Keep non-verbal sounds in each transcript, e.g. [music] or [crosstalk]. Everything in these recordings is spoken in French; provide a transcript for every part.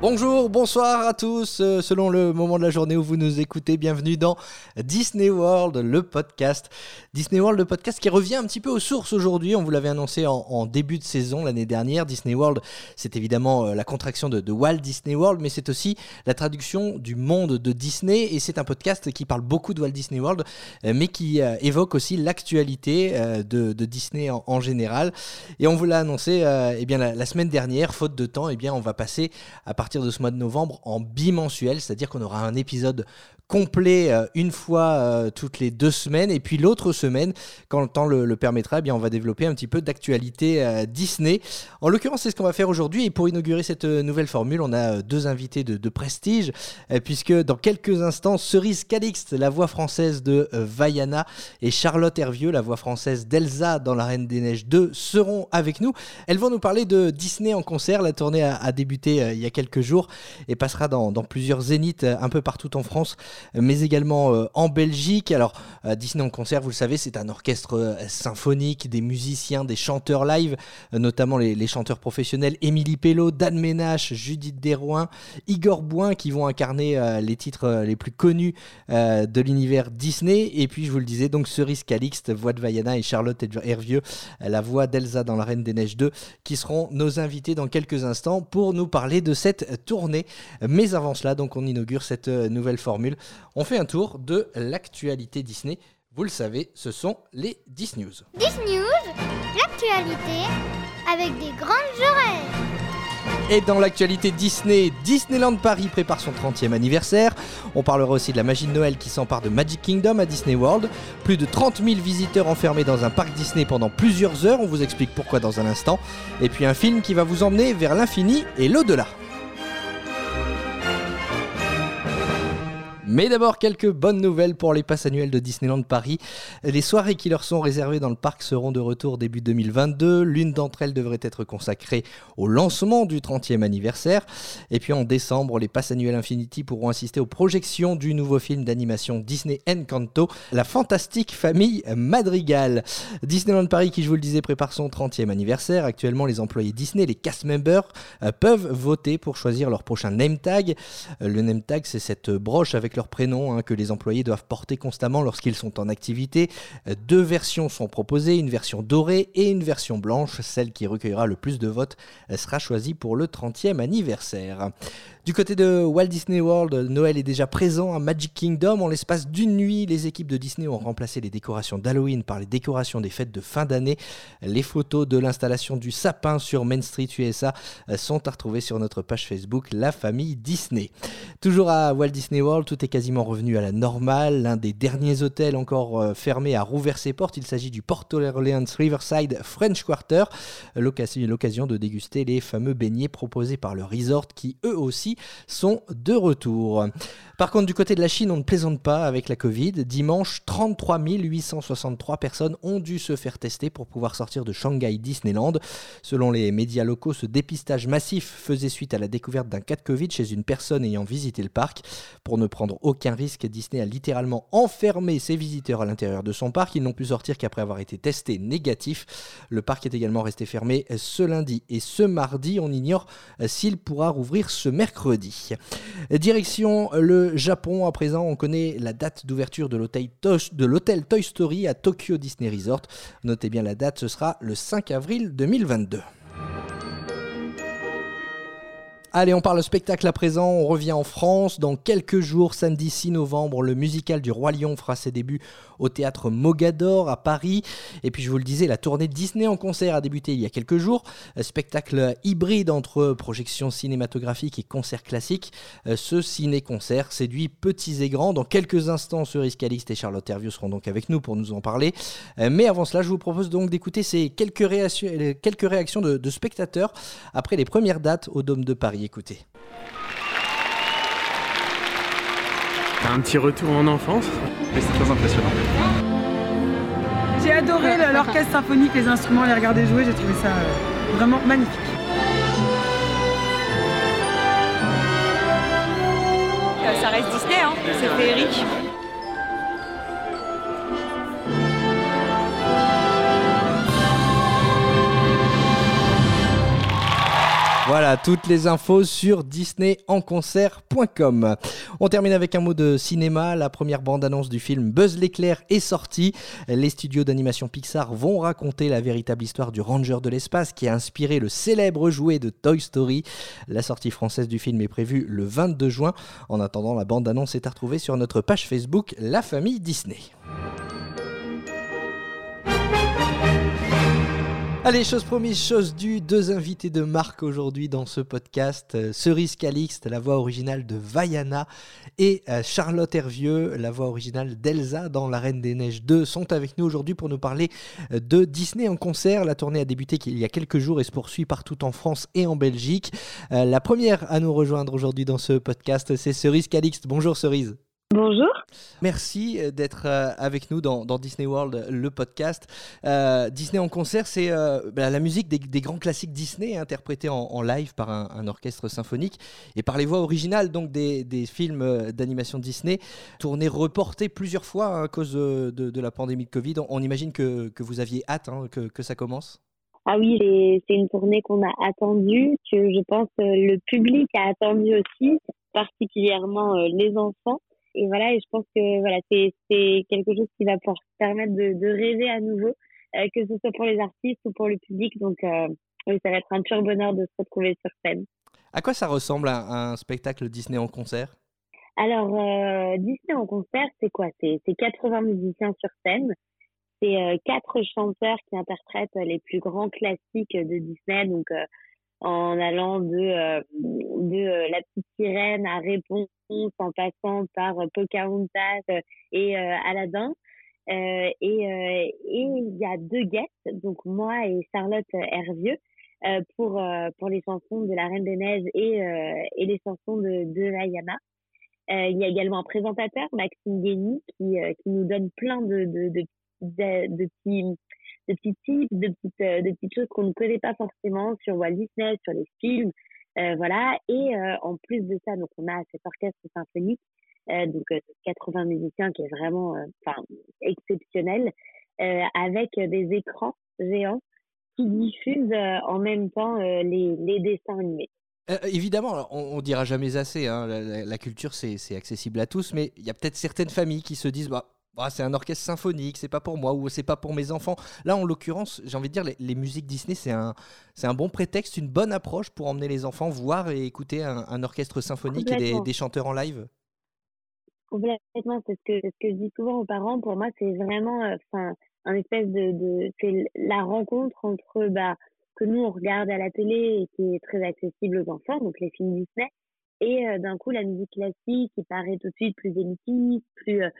Bonjour, bonsoir à tous. Euh, selon le moment de la journée où vous nous écoutez, bienvenue dans Disney World, le podcast. Disney World, le podcast qui revient un petit peu aux sources aujourd'hui. On vous l'avait annoncé en, début de saison l'année dernière. Disney World, c'est évidemment euh, la contraction de, Walt Disney World, mais c'est aussi la traduction du monde de Disney. Et c'est un podcast qui parle beaucoup de Walt Disney World, euh, mais qui évoque aussi l'actualité de, Disney en, général. Et on vous l'a annoncé eh bien, la, semaine dernière, faute de temps, eh bien, on va passer à partir de ce mois de novembre en bimensuel, c'est-à-dire qu'on aura un épisode complet euh, une fois euh, toutes les deux semaines. Et puis l'autre semaine, quand le temps le, permettra, eh bien, on va développer un petit peu d'actualité euh, Disney. En l'occurrence, c'est ce qu'on va faire aujourd'hui. Et pour inaugurer cette nouvelle formule, on a deux invités de, prestige, puisque dans quelques instants, Cerise Calixte, la voix française de Vaiana, et Charlotte Hervieux, la voix française d'Elsa dans La Reine des Neiges 2, seront avec nous. Elles vont nous parler de Disney en concert. La tournée a, débuté il y a quelques jours et passera dans, dans plusieurs zéniths un peu partout en France mais également euh, en Belgique. Alors, euh, Disney en concert, vous le savez, c'est un orchestre euh, symphonique, des musiciens, des chanteurs live, notamment les, chanteurs professionnels Émilie Pello, Dan Ménache, Judith Desrouin, Igor Bouin qui vont incarner les titres les plus connus de l'univers Disney. Et puis, je vous le disais, donc Cerise Calixte, voix de Vaiana et Charlotte Hervieux, la voix d'Elsa dans La Reine des Neiges 2, qui seront nos invités dans quelques instants pour nous parler de cette tournée. Mais avant cela, donc, on inaugure cette nouvelle formule on fait un tour de l'actualité Disney. Vous le savez, ce sont les Disney News. Disney News, l'actualité avec des grandes oreilles. Et dans l'actualité Disney, Disneyland Paris prépare son 30e anniversaire. On parlera aussi de la magie de Noël qui s'empare de Magic Kingdom à Disney World. Plus de 30 000 visiteurs enfermés dans un parc Disney pendant plusieurs heures. On vous explique pourquoi dans un instant. Et puis un film qui va vous emmener vers l'infini et l'au-delà. Mais d'abord, quelques bonnes nouvelles pour les passes annuelles de Disneyland Paris. Les soirées qui leur sont réservées dans le parc seront de retour début 2022. L'une d'entre elles devrait être consacrée au lancement du 30e anniversaire. Et puis en décembre, les passes annuelles Infinity pourront assister aux projections du nouveau film d'animation Disney Encanto, La fantastique famille Madrigal. Disneyland Paris, qui je vous le disais, prépare son 30e anniversaire. Actuellement, les employés Disney, les cast members, euh, peuvent voter pour choisir leur prochain name tag. Euh, le name tag, c'est cette broche avec leur prénom hein, que les employés doivent porter constamment lorsqu'ils sont en activité. Euh, deux versions sont proposées, une version dorée et une version blanche. Celle qui recueillera le plus de votes euh, sera choisie pour le 30e anniversaire. Du côté de Walt Disney World, Noël est déjà présent à Magic Kingdom. En l'espace d'une nuit, les équipes de Disney ont remplacé les décorations d'Halloween par les décorations des fêtes de fin d'année. Les photos de l'installation du sapin sur Main Street USA euh, sont à retrouver sur notre page Facebook La Famille Disney. Toujours à Walt Disney World, tout est quasiment revenu à la normale. L'un des derniers hôtels encore euh, fermés a rouvert ses portes. Il s'agit du Port Orleans Riverside French Quarter. L'occasion de déguster les fameux beignets proposés par le resort qui eux aussi sont de retour. Par contre, du côté de la Chine, on ne plaisante pas avec la Covid. Dimanche, 33 863 personnes ont dû se faire tester pour pouvoir sortir de Shanghai Disneyland. Selon les médias locaux, ce dépistage massif faisait suite à la découverte d'un cas de Covid chez une personne ayant visité le parc. Pour ne prendre aucun risque, Disney a littéralement enfermé ses visiteurs à l'intérieur de son parc. Ils n'ont pu sortir qu'après avoir été testés négatifs. Le parc est également resté fermé ce lundi et ce mardi. On ignore s'il pourra rouvrir ce mercredi. Direction le Japon, à présent, on connaît la date d'ouverture de l'hôtel Toy Story à Tokyo Disney Resort. Notez bien la date, ce sera le 5 avril 2022. Allez, on parle spectacle à présent. On revient en France. Dans quelques jours, samedi 6 novembre, le musical du Roi Lion fera ses débuts au théâtre Mogador à Paris. Et puis, je vous le disais, la tournée Disney en concert a débuté il y a quelques jours. Spectacle hybride entre projection cinématographique et concert classique. Ce ciné-concert séduit petits et grands. Dans quelques instants, Cerise Calixte et Charlotte Hervieux seront donc avec nous pour nous en parler. Mais avant cela, je vous propose donc d'écouter ces quelques réactions, de spectateurs après les premières dates au Dôme de Paris écouter. Un petit retour en enfance, mais c'est très impressionnant. J'ai adoré l'orchestre symphonique, les instruments, les regarder jouer, j'ai trouvé ça euh, vraiment magnifique. Ça reste Disney, hein. c'est féerique. Voilà, toutes les infos sur disneyenconcert.com. On termine avec un mot de cinéma. La première bande-annonce du film Buzz l'éclair est sortie. Les studios d'animation Pixar vont raconter la véritable histoire du Ranger de l'espace qui a inspiré le célèbre jouet de Toy Story. La sortie française du film est prévue le 22 juin. En attendant, la bande-annonce est à retrouver sur notre page Facebook La Famille Disney. Allez, chose promise, chose due, deux invités de marque aujourd'hui dans ce podcast. Euh, Cerise Calixte, la voix originale de Vaiana, et euh, Charlotte Hervieux, la voix originale d'Elsa dans La Reine des Neiges 2, sont avec nous aujourd'hui pour nous parler euh, de Disney en concert. La tournée a débuté il y a quelques jours et se poursuit partout en France et en Belgique. la première à nous rejoindre aujourd'hui dans ce podcast, c'est Cerise Calixte. Bonjour Cerise. Bonjour. Merci euh, d'être euh, avec nous dans, Disney World, le podcast. Euh, Disney en concert, c'est bah, la musique des, grands classiques Disney interprétés en, live par un, orchestre symphonique et par les voix originales donc des, films d'animation Disney, tournés, reportés plusieurs fois hein, à cause de, la pandémie de Covid. On, imagine que, vous aviez hâte hein, que, ça commence. Ah oui, c'est une tournée qu'on a attendue, que je pense le public a attendu aussi, particulièrement les enfants et voilà, et je pense que voilà, c'est quelque chose qui va pouvoir permettre de, de rêver à nouveau, euh, que ce soit pour les artistes ou pour le public. Donc, euh, oui, ça va être un pur bonheur de se retrouver sur scène. À quoi ça ressemble un spectacle Disney en concert? Alors, euh, Disney en concert, c'est quoi? C'est 80 musiciens sur scène. C'est quatre chanteurs qui interprètent les plus grands classiques de Disney. Donc, en allant de, euh, de euh, La Petite Sirène à Réponse en passant par euh, Pocahontas et Aladdin. et il y a deux guests, donc moi et Charlotte Hervieux, pour, pour les chansons de La Reine des Neiges et, et les chansons de, de Ayana. il y a également un présentateur, Maxime Guény, qui, qui nous donne plein de, de, de, de petits de petits tips, euh, de petites choses qu'on ne connaît pas forcément sur Walt Disney, sur les films, euh, voilà. Et euh, en plus de ça, donc on a cet orchestre symphonique, donc 80 musiciens qui est vraiment, enfin, exceptionnel, avec des écrans géants qui diffusent en même temps les, dessins animés. évidemment, on, on, dira jamais assez, hein, la, la, culture c'est accessible à tous, mais il y a peut-être certaines familles qui se disent bah, ah, c'est un orchestre symphonique, c'est pas pour moi ou c'est pas pour mes enfants. Là, en l'occurrence, j'ai envie de dire, les, musiques Disney, c'est un, c'est un bon prétexte, une bonne approche pour emmener les enfants voir et écouter un, orchestre symphonique et des, chanteurs en live. Complètement, c'est ce que, ce que je dis souvent aux parents. Pour moi, c'est vraiment, euh, un espèce de, de c'est la rencontre entre, bah, que nous on regarde à la télé et qui est très accessible aux enfants, donc les films Disney, et euh, d'un coup la musique classique qui paraît tout de suite plus élitiste, plus euh,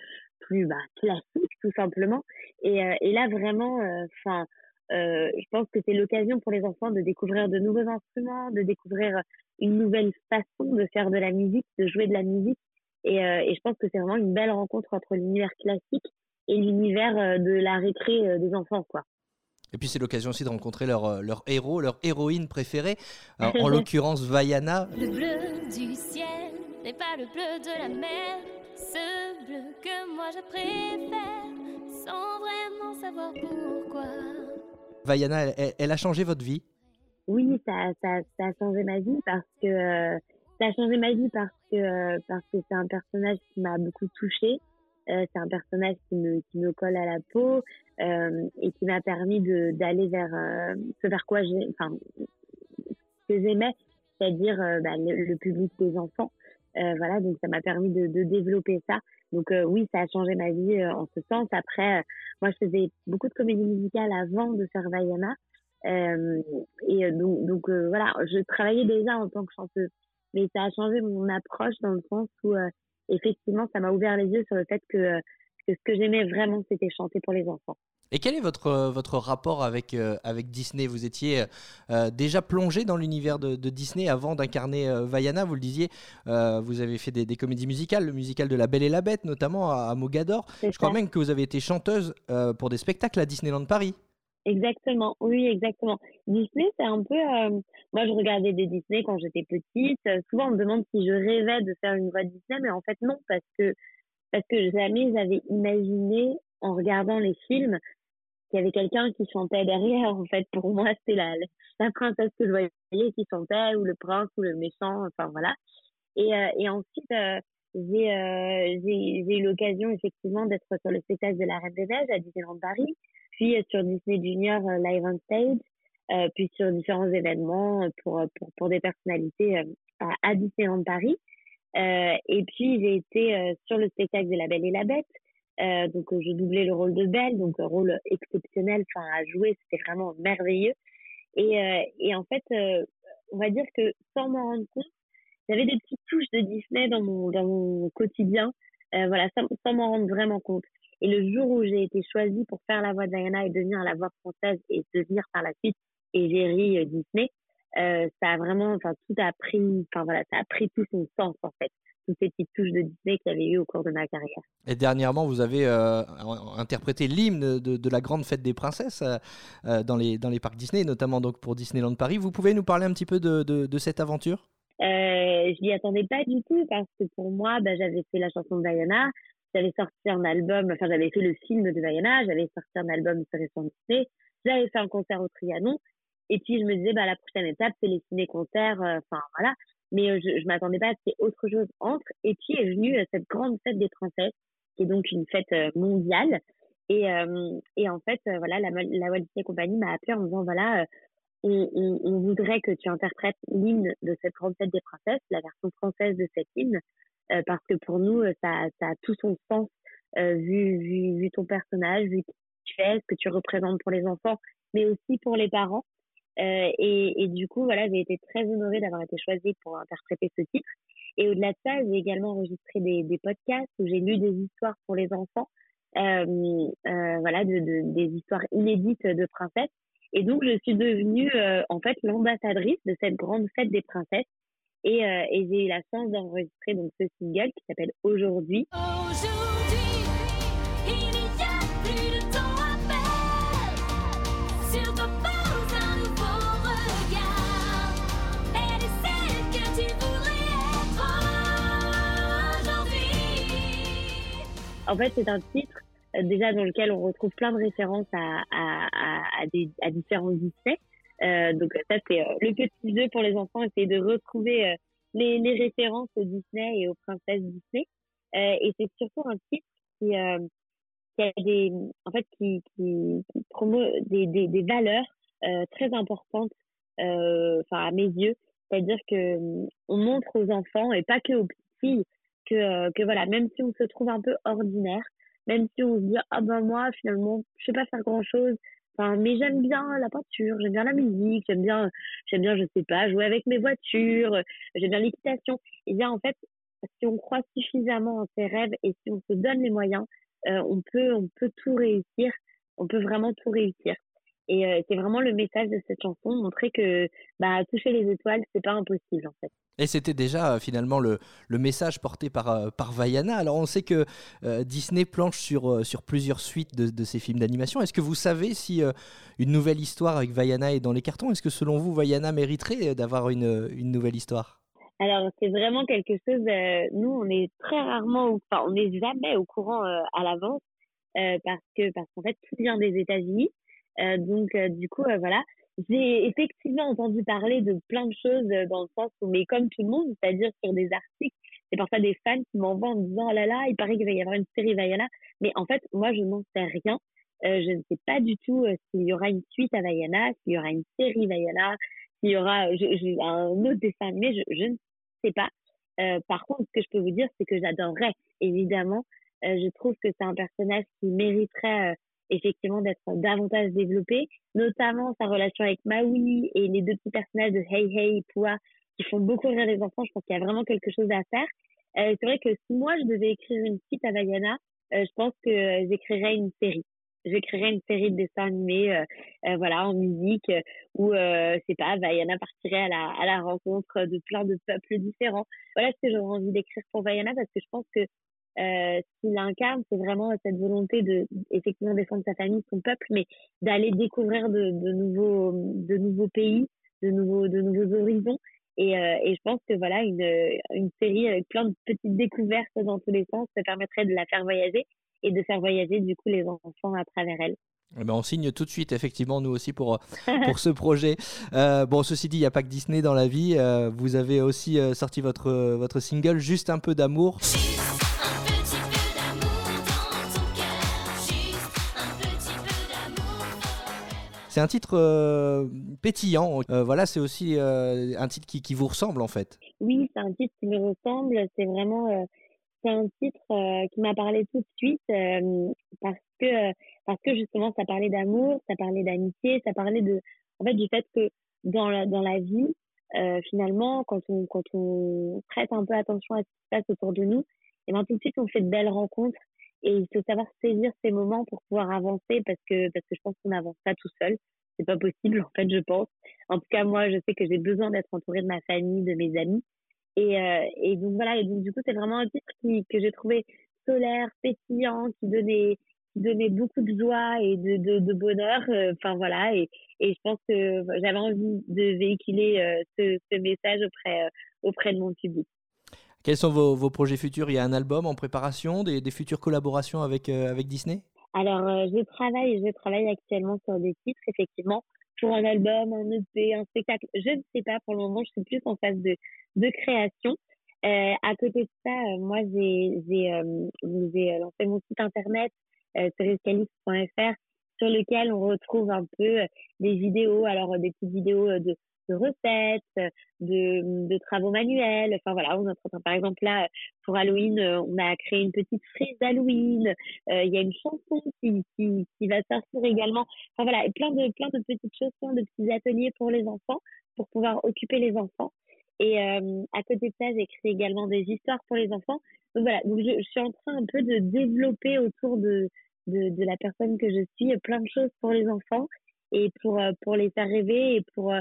plus bah, classique tout simplement. Et, euh, et là vraiment, enfin, je pense que c'est l'occasion pour les enfants de découvrir de nouveaux instruments, de découvrir une nouvelle façon de faire de la musique, de jouer de la musique. Et, et je pense que c'est vraiment une belle rencontre entre l'univers classique et l'univers de la récré des enfants, quoi. Et puis c'est l'occasion aussi de rencontrer leur, euh, leur héros, leur héroïne préférée, [laughs] en l'occurrence Vaiana. Le bleu du ciel n'est pas le bleu de la mer, ce bleu que moi je préfère, sans vraiment savoir pourquoi. Vaiana, elle, a changé votre vie? Oui, ça, ça, ça, a changé ma vie parce que ça a changé ma vie parce que parce que c'est un personnage qui m'a beaucoup touchée. Euh, c'est un personnage qui me, qui me colle à la peau euh, et qui m'a permis d'aller vers euh, ce vers quoi j'ai, enfin, ce que j'aimais, c'est-à-dire euh, bah, le, public des enfants. Voilà, donc ça m'a permis de, de, développer ça. Donc oui, ça a changé ma vie en ce sens. Après, moi, je faisais beaucoup de comédie musicale avant de faire Vaiana. et donc, donc voilà, je travaillais déjà en tant que chanteuse, mais ça a changé mon approche dans le sens où effectivement, ça m'a ouvert les yeux sur le fait que, ce que j'aimais vraiment, c'était chanter pour les enfants. Et quel est votre, votre rapport avec, euh, avec Disney? Vous étiez euh, déjà plongé dans l'univers de, Disney avant d'incarner euh, Vaiana, vous le disiez. vous avez fait des, comédies musicales, le musical de La Belle et la Bête, notamment à, Mogador. Je crois même que vous avez été chanteuse pour des spectacles à Disneyland Paris. Exactement, oui, exactement. Disney, c'est un peu. euh, moi, je regardais des Disney quand j'étais petite. Euh, souvent, on me demande si je rêvais de faire une voix Disney, mais en fait, non, parce que parce que jamais j'avais imaginé, en regardant les films, qu'il y avait quelqu'un qui chantait derrière. En fait, pour moi, c'était la, la princesse que je voyais qui chantait, ou le prince, ou le méchant, enfin voilà. Et, euh, et ensuite, euh, j'ai euh, j'ai eu l'occasion effectivement d'être sur le spectacle de la Reine des Neiges à Disneyland Paris, puis euh, sur Disney Junior Live on Stage, puis sur différents événements pour pour pour des personnalités à Disneyland Paris. Euh, et puis j'ai été euh, sur le spectacle de La Belle et la Bête. Euh, donc euh, je doublais le rôle de Belle, donc un rôle exceptionnel, enfin à jouer, c'était vraiment merveilleux. Et euh, et en fait, on va dire que sans m'en rendre compte j'avais des petites touches de Disney dans mon dans mon quotidien, voilà, sans, sans m'en rendre vraiment compte. Et le jour où j'ai été choisie pour faire la voix de Diana et devenir la voix française et devenir par la suite égérie Disney, euh, ça a vraiment, enfin tout a pris, enfin voilà, ça a pris tout son sens en fait, toutes ces petites touches de Disney qu'il y avait eu au cours de ma carrière. Et dernièrement, vous avez euh, interprété l'hymne de, de la grande fête des princesses euh, dans, les, dans les parcs Disney, notamment donc pour Disneyland Paris. Vous pouvez nous parler un petit peu de, de, de cette aventure? Euh, je m'y attendais pas du tout parce que pour moi, bah, j'avais fait la chanson de Diana, j'avais sorti un album, enfin j'avais fait le film de Diana, j'avais sorti un album sur les Disney, j'avais fait un concert au Trianon, et puis je me disais bah la prochaine étape c'est les ciné-concerts, euh, enfin voilà. Mais euh, je, je m'attendais pas à ce qu'il y ait autre chose entre. Et puis est venue euh, cette grande fête des princesses, qui est donc une fête mondiale. Et, euh, et en fait, voilà, la, la Walt Disney Company m'a appelé en disant voilà, euh, on, on, on voudrait que tu interprètes l'hymne de cette grande fête des princesses, la version française de cet hymne, parce que pour nous, ça, ça a tout son sens vu, vu, vu ton personnage, vu qui tu es, ce que tu représentes pour les enfants, mais aussi pour les parents. Euh, et, et du coup, voilà, j'ai été très honorée d'avoir été choisie pour interpréter ce titre. Et au-delà de ça, j'ai également enregistré des, des podcasts où j'ai lu des histoires pour les enfants, euh, euh, voilà, de, de, des histoires inédites de princesses. Et donc, je suis devenue euh, en fait l'ambassadrice de cette grande fête des princesses. Et, euh, et j'ai eu la chance d'enregistrer donc ce single qui s'appelle Aujourd'hui. Aujourd'hui, En fait, c'est un titre euh, déjà dans lequel on retrouve plein de références à, à, à, à des, différents Disney. Euh, donc ça, c'est euh, le petit jeu pour les enfants, essayer de retrouver euh, les, les références au Disney et aux princesses Disney. Euh, et c'est surtout un titre qui, euh, qui a des, en fait, qui, qui, qui promeut des, des, des valeurs euh, très importantes, euh, enfin à mes yeux. C'est-à-dire que euh, on montre aux enfants et pas que aux petites filles que, euh, que voilà, même si on se trouve un peu ordinaire, même si on se dit ah ben moi finalement je sais pas faire grand chose mais j'aime bien la peinture j'aime bien la musique j'aime bien j'aime bien je sais pas jouer avec mes voitures j'aime bien l'équitation. Et bien en fait si on croit suffisamment en ses rêves et si on se donne les moyens euh, on peut on peut tout réussir on peut vraiment tout réussir et euh, c'est vraiment le message de cette chanson montrer que bah toucher les étoiles c'est pas impossible en fait Et c'était déjà euh, finalement le, le message porté par, euh, par Vaiana. Alors on sait que euh, Disney planche sur, sur plusieurs suites de, de ses films d'animation. Est-ce que vous savez si une nouvelle histoire avec Vaiana est dans les cartons? Est-ce que selon vous, Vaiana mériterait d'avoir une, une nouvelle histoire? Alors, c'est vraiment quelque chose. nous, on est très rarement, au- enfin, on n'est jamais au courant à l'avance parce que parce qu'en fait, tout vient des États-Unis. Euh, donc, euh, du coup, euh, voilà. J'ai effectivement entendu parler de plein de choses dans le sens où, mais comme tout le monde, c'est-à-dire sur des articles, c'est parfois des fans qui m'envoient en me disant, oh là là, il paraît qu'il va y avoir une série Vaiana. Mais en fait, moi, je n'en sais rien. Euh, je ne sais pas du tout s'il y aura une suite à Vaiana, s'il y aura une série Vaiana, s'il y aura je, je- un autre dessin animé, je, je ne sais pas. Euh, par contre, ce que je peux vous dire, c'est que j'adorerais, évidemment. Je trouve que c'est un personnage qui mériterait effectivement d'être davantage développé, notamment sa relation avec Maui et les deux petits personnages de Hey Hey et Pua qui font beaucoup rire les enfants. Je pense qu'il y a vraiment quelque chose à faire. Euh, c'est vrai que si moi je devais écrire une suite à Vaiana, euh, je pense que j'écrirais une série. J'écrirais une série de dessins animés, euh, voilà, en musique, où, euh, c'est pas, Vaiana partirait à la, à la rencontre de plein de peuples différents. Voilà ce que j'aurais envie d'écrire pour Vaiana, parce que je pense que euh, ce qu'il incarne, c'est vraiment cette volonté de effectivement défendre sa famille, son peuple, mais d'aller découvrir de, de nouveaux de nouveaux pays, de nouveaux de nouveaux horizons. Et, euh, et je pense que voilà une une série avec plein de petites découvertes dans tous les sens, ça permettrait de la faire voyager et de faire voyager du coup les enfants à travers elle. Eh ben, on signe tout de suite, effectivement, nous aussi pour, [laughs] pour ce projet. Euh, bon, ceci dit, il n'y a pas que Disney dans la vie. Euh, vous avez aussi euh, sorti votre, votre single Juste un peu d'amour. C'est un titre euh, pétillant. Euh, voilà, c'est aussi euh, un titre qui, vous ressemble en fait. Oui, c'est un titre qui me ressemble. C'est vraiment, un titre qui m'a parlé tout de suite parce que parce que justement ça parlait d'amour, ça parlait d'amitié, ça parlait de, en fait, du fait que dans la dans la vie, finalement, quand on quand on prête un peu attention à ce qui se passe autour de nous, et ben tout de suite on fait de belles rencontres et il faut savoir saisir ces moments pour pouvoir avancer parce que parce que je pense qu'on n'avance pas tout seul. C'est pas possible [laughs] en fait, je pense. En tout cas, moi, je sais que j'ai besoin d'être entourée de ma famille, de mes amis. Et, euh, et donc voilà, et donc du coup, c'est vraiment un titre qui, que j'ai trouvé solaire, pétillant, qui donnait, qui donnait beaucoup de joie et de, de, de bonheur. euh, Enfin voilà, et, et je pense que j'avais envie de véhiculer euh, ce, ce message auprès, euh, auprès de mon public. Quels sont vos, vos projets futurs? Il y a un album en préparation, des, des futures collaborations avec, euh, avec Disney? Alors, euh, je travaille, je travaille actuellement sur des titres, effectivement, pour un album, un EP, un spectacle. Je ne sais pas, pour le moment, je suis plus en phase de, de création. Euh, à côté de ça, moi, j'ai j'ai lancé mon site internet, euh, sur lequel on retrouve un peu des vidéos, alors des petites vidéos de, de recettes, de, de travaux manuels. Enfin voilà, on par exemple là, pour Halloween, euh, on a créé une petite frise d'Halloween. Euh, Il y a une chanson qui, qui, qui va sortir également. Enfin voilà, plein de plein de petites choses, plein de petits ateliers pour les enfants, pour pouvoir occuper les enfants. Et euh, à côté de ça, j'écris également des histoires pour les enfants. Donc voilà, donc je, je suis en train un peu de développer autour de, de, de la personne que je suis plein de choses pour les enfants et pour, pour les faire rêver et pour...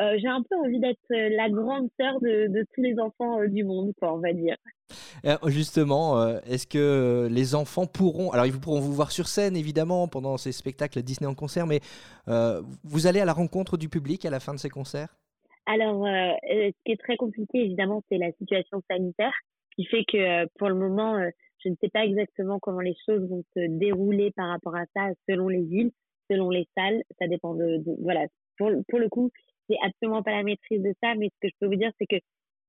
euh, j'ai un peu envie d'être euh, la grande sœur de, de tous les enfants euh, du monde, quoi, on va dire. Justement, est-ce que les enfants pourront, alors ils pourront vous voir sur scène évidemment pendant ces spectacles Disney en concert, mais euh, vous allez à la rencontre du public à la fin de ces concerts? Alors, euh, ce qui est très compliqué, évidemment, c'est la situation sanitaire, qui fait que pour le moment, euh, je ne sais pas exactement comment les choses vont se dérouler par rapport à ça, selon les villes, selon les salles. Ça dépend de, de- voilà. Pour le coup, j'ai absolument pas la maîtrise de ça, mais ce que je peux vous dire, c'est que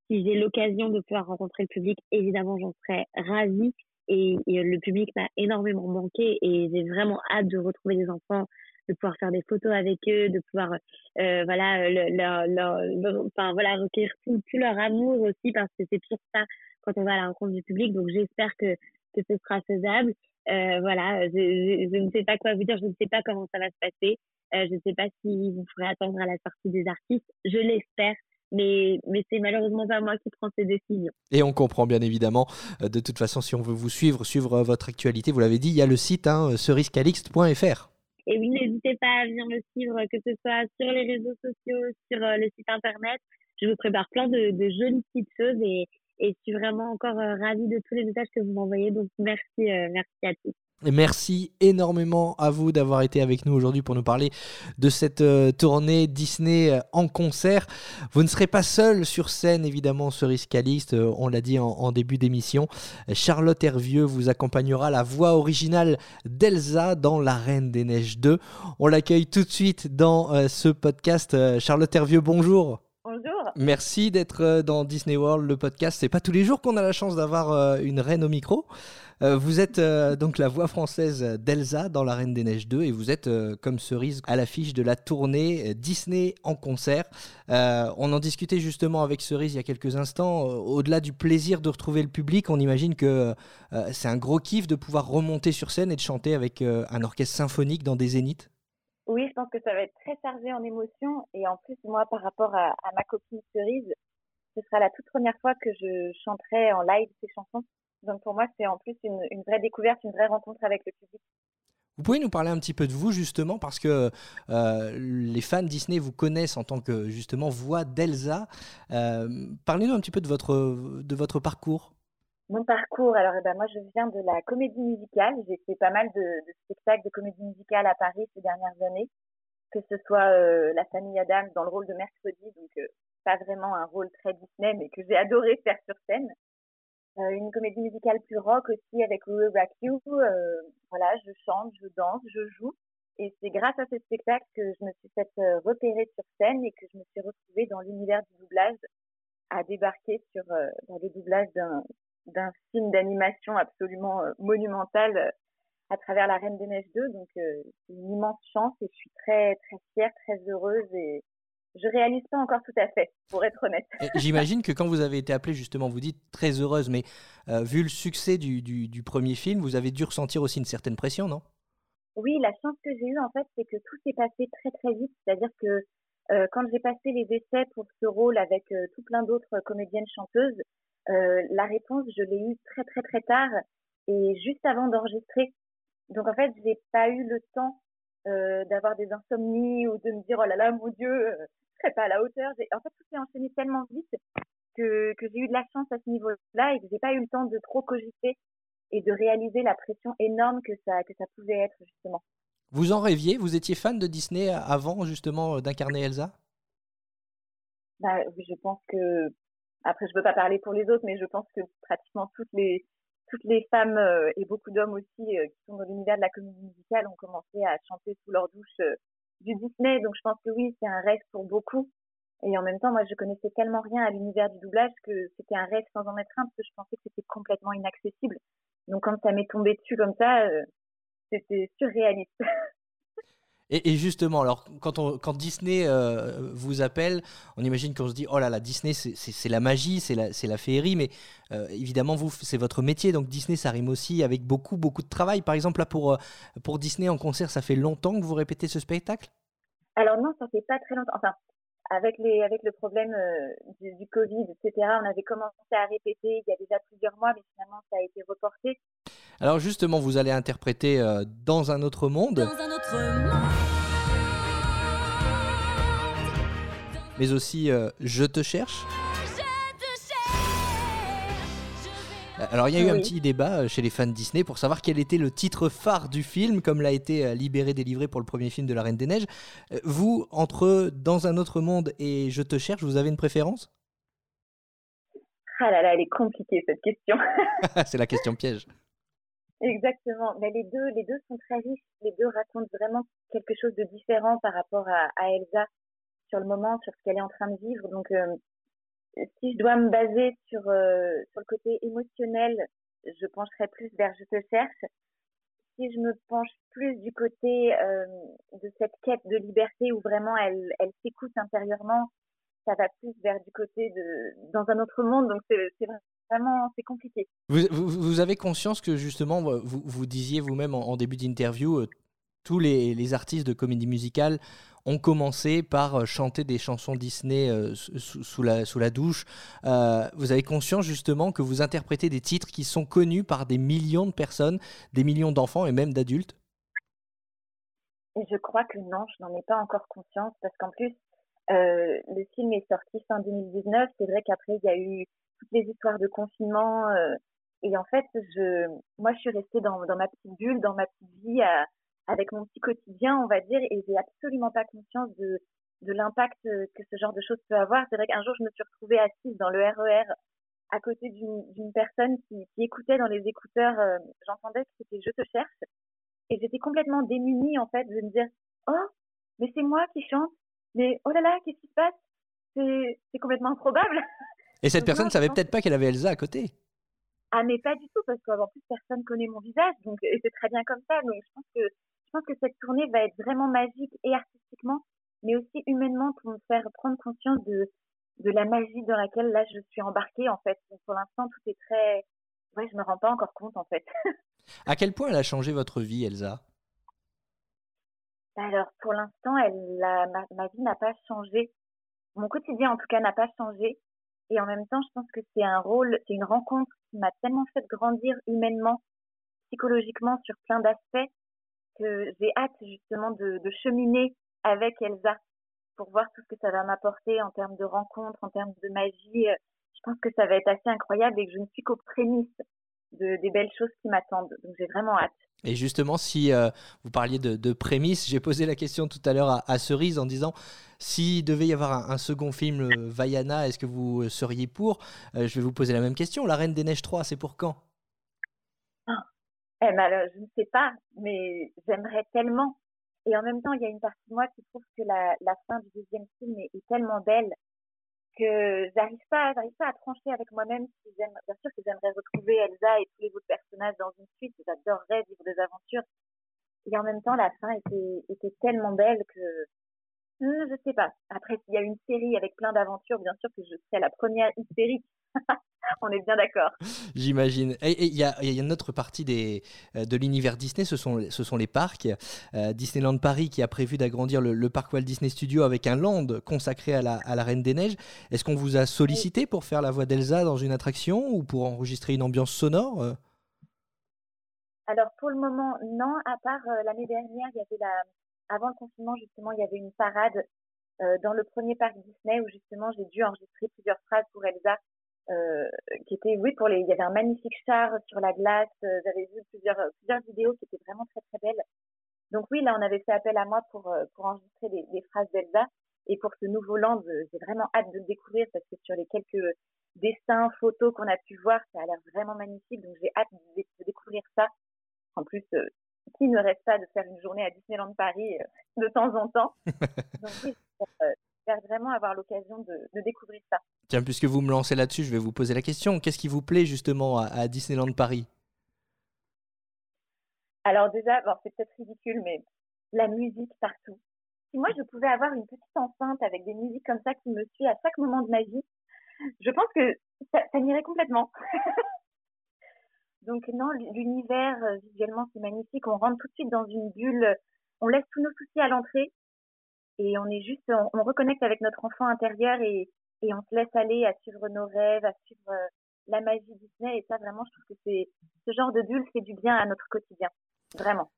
si j'ai l'occasion de pouvoir rencontrer le public, évidemment, j'en serais ravie. Et, le public m'a énormément manqué et j'ai vraiment hâte de retrouver les enfants, de pouvoir faire des photos avec eux, de pouvoir euh, voilà le- leur, leur, enfin voilà recueillir tout, leur amour aussi parce que c'est toujours ça quand on va à la rencontre du public. Donc j'espère que que ce sera faisable. Euh, voilà je, je ne sais pas quoi vous dire je ne sais pas comment ça va se passer euh, je ne sais pas si vous pourrez attendre à la sortie des artistes je l'espère mais mais c'est malheureusement pas moi qui prends ces décisions Et on comprend bien évidemment, euh, de toute façon, si on veut vous suivre, suivre euh, votre actualité, vous l'avez dit, il y a le site hein, cerisecalixte.fr. Et oui, n'hésitez pas à venir me suivre, que ce soit sur les réseaux sociaux, sur le site internet. Je vous prépare plein de, de jolies petites choses et, et je suis vraiment encore ravie de tous les messages que vous m'envoyez. Donc merci, euh, merci à tous. Merci énormément à vous d'avoir été avec nous aujourd'hui pour nous parler de cette euh, tournée Disney euh, en concert. Vous ne serez pas seul sur scène, évidemment, Cerise Calixte, euh, on l'a dit en, début d'émission. Charlotte Hervieux vous accompagnera la voix originale d'Elsa dans La Reine des Neiges 2. On l'accueille tout de suite dans ce podcast. Charlotte Hervieux, bonjour. Merci d'être euh, dans Disney World, le podcast. C'est pas tous les jours qu'on a la chance d'avoir euh, une reine au micro. Euh, vous êtes donc la voix française d'Elsa dans La Reine des Neiges 2 et vous êtes comme cerise à l'affiche de la tournée Disney en concert. On en discutait justement avec Cerise il y a quelques instants. Au-delà du plaisir de retrouver le public, on imagine que c'est un gros kiff de pouvoir remonter sur scène et de chanter avec un orchestre symphonique dans des zéniths. Oui, je pense que ça va être très chargé en émotions. Et en plus, moi, par rapport à, ma copine Cerise, ce sera la toute première fois que je chanterai en live ces chansons. Donc pour moi, c'est en plus une, une vraie découverte, une vraie rencontre avec le public. Vous pouvez nous parler un petit peu de vous justement parce que euh, les fans Disney vous connaissent en tant que justement voix d'Elsa. Euh, Parlez-nous un petit peu de votre, de votre parcours. Mon parcours, alors eh ben, moi je viens de la comédie musicale. J'ai fait pas mal de, spectacles de comédie musicale à Paris ces dernières années, que ce soit euh, La famille Adams dans le rôle de mercredi, donc euh, pas vraiment un rôle très Disney, mais que j'ai adoré faire sur scène. Euh, une comédie musicale plus rock aussi avec Will Rock You. Voilà, je chante, je danse, je joue. Et c'est grâce à ce spectacle que je me suis fait euh, repérer sur scène et que je me suis retrouvée dans l'univers du doublage à débarquer sur euh, dans le doublage d'un d'un film d'animation absolument euh, monumental euh, à travers La Reine des Neiges 2. Donc euh, c'est une immense chance et je suis très très fière, très heureuse et je réalise pas encore tout à fait, pour être honnête. J'imagine que quand vous avez été appelée, justement, vous dites très heureuse, mais euh, vu le succès du, du- du premier film, vous avez dû ressentir aussi une certaine pression, non? Oui, la chance que j'ai eue en fait, c'est que tout s'est passé très très vite. C'est-à-dire que euh, quand j'ai passé les essais pour ce rôle avec euh, tout plein d'autres comédiennes chanteuses, euh, la réponse je l'ai eue très très très tard et juste avant d'enregistrer. Donc en fait, j'ai pas eu le temps euh, d'avoir des insomnies ou de me dire oh là là mon Dieu, euh, je serais pas à la hauteur. En fait, tout s'est enchaîné tellement vite que, que j'ai eu de la chance à ce niveau-là et que j'ai pas eu le temps de trop cogiter et de réaliser la pression énorme que ça que ça pouvait être justement. Vous en rêviez? Vous étiez fan de Disney avant, justement, euh, d'incarner Elsa? Bah, je pense que après je peux pas parler pour les autres, mais je pense que pratiquement toutes les toutes les femmes euh, et beaucoup d'hommes aussi euh, qui sont dans l'univers de la comédie musicale ont commencé à chanter sous leur douche euh, du Disney. Donc je pense que oui, c'est un rêve pour beaucoup. Et en même temps, moi, je connaissais tellement rien à l'univers du doublage que c'était un rêve sans en être un, parce que je pensais que c'était complètement inaccessible. Donc quand ça m'est tombé dessus comme ça, euh, c'était surréaliste. [laughs] Et, justement, alors, quand, Disney euh, vous appelle, on imagine qu'on se dit, oh là là, Disney, c'est- la magie, c'est la, féerie, mais euh, évidemment, vous, c'est votre métier, donc Disney, ça rime aussi avec beaucoup, beaucoup de travail. Par exemple, là, pour, euh, pour Disney en concert, ça fait longtemps que vous répétez ce spectacle? Alors non, ça fait pas très longtemps. Enfin, avec les avec le problème du Covid, etc. On avait commencé à répéter il y a déjà plusieurs mois, mais finalement ça a été reporté. Alors justement, vous allez interpréter euh, Dans un autre monde, Dans un autre monde. mais aussi euh, Je te cherche. Je te cherche. Je vais Alors il y a eu un petit débat euh, chez les fans de Disney pour savoir quel était le titre phare du film, comme l'a été libéré, délivré pour le premier film de La Reine des Neiges. Vous, entre Dans un autre monde et Je te cherche, vous avez une préférence? Ah là là, elle est compliquée cette question. [laughs] C'est la question piège. Exactement. Mais les deux, les deux sont très riches. Les deux racontent vraiment quelque chose de différent par rapport à, à Elsa sur le moment, sur ce qu'elle est en train de vivre. Donc, euh, si je dois me baser sur euh, sur le côté émotionnel, je pencherai plus vers Je te cherche. Si je me penche plus du côté euh, de cette quête de liberté où vraiment elle elle s'écoute intérieurement, ça va plus vers du côté de dans un autre monde. Donc c'est c'est vraiment c'est compliqué. Vous, vous- vous avez conscience que justement, vous, vous disiez vous-même en, en début d'interview, euh, tous les, les artistes de comédie musicale ont commencé par euh, chanter des chansons Disney euh, sous, sous la, sous la douche. Euh, vous avez conscience justement que vous interprétez des titres qui sont connus par des millions de personnes, des millions d'enfants et même d'adultes? Et je crois que non, je n'en ai pas encore conscience parce qu'en plus, euh, le film est sorti fin 2019. C'est vrai qu'après, il y a eu toutes les histoires de confinement. euh, et en fait, je, moi, je suis restée dans, dans ma petite bulle, dans ma petite vie, à- avec mon petit quotidien, on va dire, et j'ai absolument pas conscience de, de l'impact euh, que ce genre de choses peut avoir. C'est vrai qu'un jour, je me suis retrouvée assise dans le RER à côté d'une personne qui, qui écoutait dans les écouteurs. euh, J'entendais que c'était Je te cherche. Et j'étais complètement démunie, en fait, de me dire, oh, mais c'est moi qui chante. Mais oh là là, qu'est-ce qui se passe? C'est complètement improbable. Et cette Donc personne ne savait peut-être pas qu'elle avait Elsa à côté. Ah mais pas du tout parce qu'en plus personne connaît mon visage donc et c'est très bien comme ça donc je pense que je pense que cette tournée va être vraiment magique et artistiquement mais aussi humainement pour me faire prendre conscience de de la magie dans laquelle là je suis embarquée en fait. Donc pour l'instant tout est très ouais je me rends pas encore compte en fait. [laughs] À quel point elle a changé votre vie, Elsa? Alors pour l'instant elle ma, ma vie n'a pas changé. Mon quotidien en tout cas n'a pas changé et en même temps je pense que c'est un rôle c'est une rencontre qui m'a tellement fait grandir humainement psychologiquement sur plein d'aspects que j'ai hâte justement de, de cheminer avec Elsa pour voir tout ce que ça va m'apporter en termes de rencontres, en termes de magie. je pense que ça va être assez incroyable et que je ne suis qu'aux prémices de, des belles choses qui m'attendent. Donc j'ai vraiment hâte. Et justement, si euh, vous parliez de, de prémices, j'ai posé la question tout à l'heure à, à Cerise en disant s'il devait y avoir un, un second film euh, Vaiana, est-ce que vous euh, seriez pour? Euh, Je vais vous poser la même question. La Reine des Neiges 3, c'est pour quand? Eh ben, alors, je ne sais pas, mais j'aimerais tellement. Et en même temps, il y a une partie de moi qui trouve que la, la fin du deuxième film est, est tellement belle que j'arrive pas, j'arrive pas à trancher avec moi-même si bien sûr que j'aimerais retrouver Elsa et tous les autres personnages dans une suite, j'adorerais vivre des aventures. Et en même temps, la fin était, était tellement belle que, euh, je sais pas. Après, s'il y a une série avec plein d'aventures, bien sûr que je serais la première hystérique. [laughs] On est bien d'accord. J'imagine. Et il y a, il y a une autre partie des, euh, de l'univers Disney, ce sont, ce sont les parcs. Euh, Disneyland Paris qui a prévu d'agrandir le, le parc Walt Disney Studio avec un land consacré à la, à la Reine des Neiges. Est-ce qu'on vous a sollicité pour faire la voix d'Elsa dans une attraction ou pour enregistrer une ambiance sonore Euh, Alors pour le moment, non, à part euh, l'année dernière, il y avait la, avant le confinement justement, il y avait une parade euh, dans le premier parc Disney où justement j'ai dû enregistrer plusieurs phrases pour Elsa, euh, qui étaient, oui, pour les, il y avait un magnifique char sur la glace, euh, j'avais vu plusieurs, plusieurs vidéos qui étaient vraiment très très belles. Donc oui, là on avait fait appel à moi pour, euh, pour enregistrer des, des phrases d'Elsa. Et pour ce nouveau land, euh, j'ai vraiment hâte de le découvrir parce que sur les quelques dessins, photos qu'on a pu voir, ça a l'air vraiment magnifique. Donc j'ai hâte de, de découvrir ça. En plus, euh, qui ne reste pas de faire une journée à Disneyland Paris euh, de temps en temps [laughs] Donc oui, euh, j'espère vraiment avoir l'occasion de, de découvrir ça. Tiens, puisque vous me lancez là-dessus, je vais vous poser la question. Qu'est-ce qui vous plaît justement à, à Disneyland Paris? Alors déjà, bon, c'est peut-être ridicule, mais la musique partout. Si moi je pouvais avoir une petite enceinte avec des musiques comme ça qui me suit à chaque moment de ma vie, je pense que ça, ça m'irait complètement. [laughs] Donc non, l'univers euh, visuellement c'est magnifique. On rentre tout de suite dans une bulle. On laisse tous nos soucis à l'entrée et on est juste, on, on reconnecte avec notre enfant intérieur et, et on se laisse aller à suivre nos rêves, à suivre euh, la magie Disney. Et ça vraiment, je trouve que c'est ce genre de bulle fait du bien à notre quotidien. Vraiment.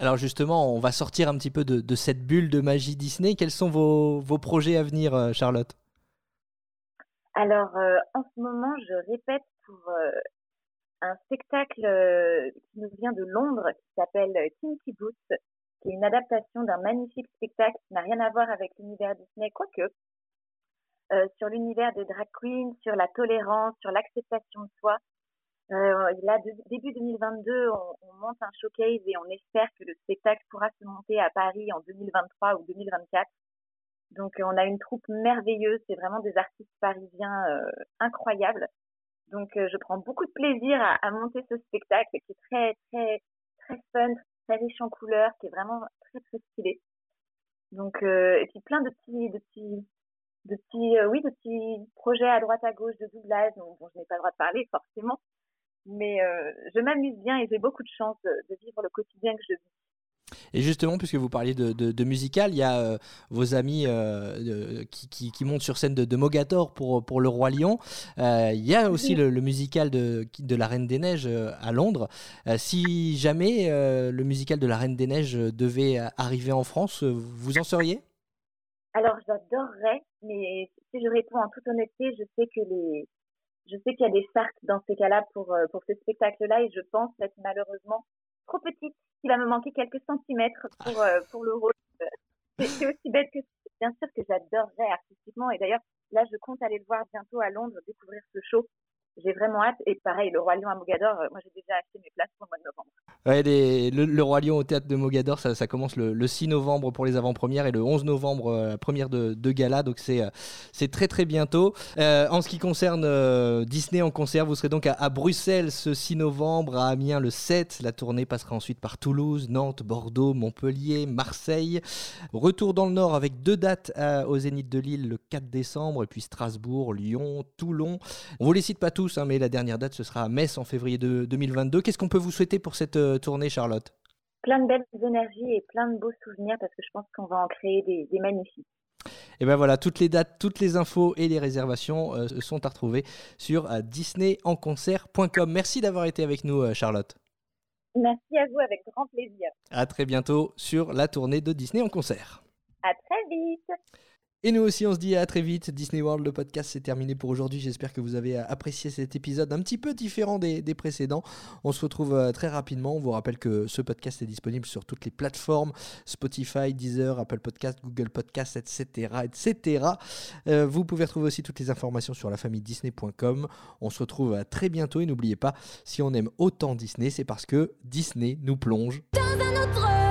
Alors justement, on va sortir un petit peu de, de cette bulle de magie Disney. Quels sont vos, vos projets à venir, euh, Charlotte? Alors, euh, en ce moment, je répète pour euh, un spectacle euh, qui nous vient de Londres, qui s'appelle euh, Kinky Boots, qui est une adaptation d'un magnifique spectacle qui n'a rien à voir avec l'univers Disney, quoique, euh, sur l'univers des drag queens, sur la tolérance, sur l'acceptation de soi. Euh, là, début 2022, on, on monte un showcase et on espère que le spectacle pourra se monter à Paris en 2023 ou 2024. Donc, on a une troupe merveilleuse. C'est vraiment des artistes parisiens incroyables. Donc, euh, je prends beaucoup de plaisir à, monter ce spectacle qui est très, très, très fun, très riche en couleurs, qui est vraiment très, très stylé. Donc, euh, et puis plein de petits, de petits, de petits, euh, oui, de petits projets à droite à gauche de doublage dont, je n'ai pas le droit de parler forcément. Mais je m'amuse bien et j'ai beaucoup de chance de vivre le quotidien que je vis. Et justement, puisque vous parliez de, de, de musical, il y a euh, vos amis euh, qui, qui, qui montent sur scène de, de Mogador pour, pour Le Roi Lion. Euh, il y a aussi le, le musical de, La Reine des Neiges à Londres. Si jamais le musical de La Reine des Neiges devait arriver en France, vous en seriez? Alors, j'adorerais, mais si je réponds en toute honnêteté, je sais que les, je sais qu'il y a des chartes dans ces cas-là pour, pour ce spectacle-là et je pense être malheureusement trop petite. Il va me manquer quelques centimètres pour, euh, pour le rôle. Euh, C'est aussi bête que bien sûr que j'adorerais artistiquement et d'ailleurs, là, je compte aller le voir bientôt à Londres, découvrir ce show. J'ai vraiment hâte. Et pareil, le Roi Lion à Mogador, euh, moi j'ai déjà acheté mes places pour le mois de novembre. Ouais, le, le Roi Lion au théâtre de Mogador, ça, commence le, le 6 novembre pour les avant-premières et le 11 novembre, euh, la première de, de gala. Donc c'est euh, très très bientôt. En ce qui concerne Disney en concert, vous serez donc à, Bruxelles ce 6 novembre, à Amiens le 7. La tournée passera ensuite par Toulouse, Nantes, Bordeaux, Montpellier, Marseille. Retour dans le Nord avec deux dates au Zénith de Lille le 4 décembre, et puis Strasbourg, Lyon, Toulon. On vous les cite pas tous, hein, mais la dernière date ce sera à Metz en février de 2022. Qu'est-ce qu'on peut vous souhaiter pour cette euh, tournée, Charlotte? Plein de belles énergies et plein de beaux souvenirs parce que je pense qu'on va en créer des, des magnifiques. Et ben voilà, toutes les dates, toutes les infos et les réservations euh, sont à retrouver sur euh, disneyenconcert.com. Merci d'avoir été avec nous, Charlotte. Merci à vous avec grand plaisir. À très bientôt sur la tournée de Disney en concert. À très vite. Et nous aussi, on se dit à très vite. Disney World, le podcast, c'est terminé pour aujourd'hui. J'espère que vous avez apprécié cet épisode un petit peu différent des, précédents. On se retrouve euh, très rapidement. On vous rappelle que ce podcast est disponible sur toutes les plateformes Spotify, Deezer, Apple Podcast, Google Podcast, etc. etc. Euh, vous pouvez retrouver aussi toutes les informations sur la famille Disney.com. On se retrouve à très bientôt et n'oubliez pas, si on aime autant Disney, c'est parce que Disney nous plonge Dans un autre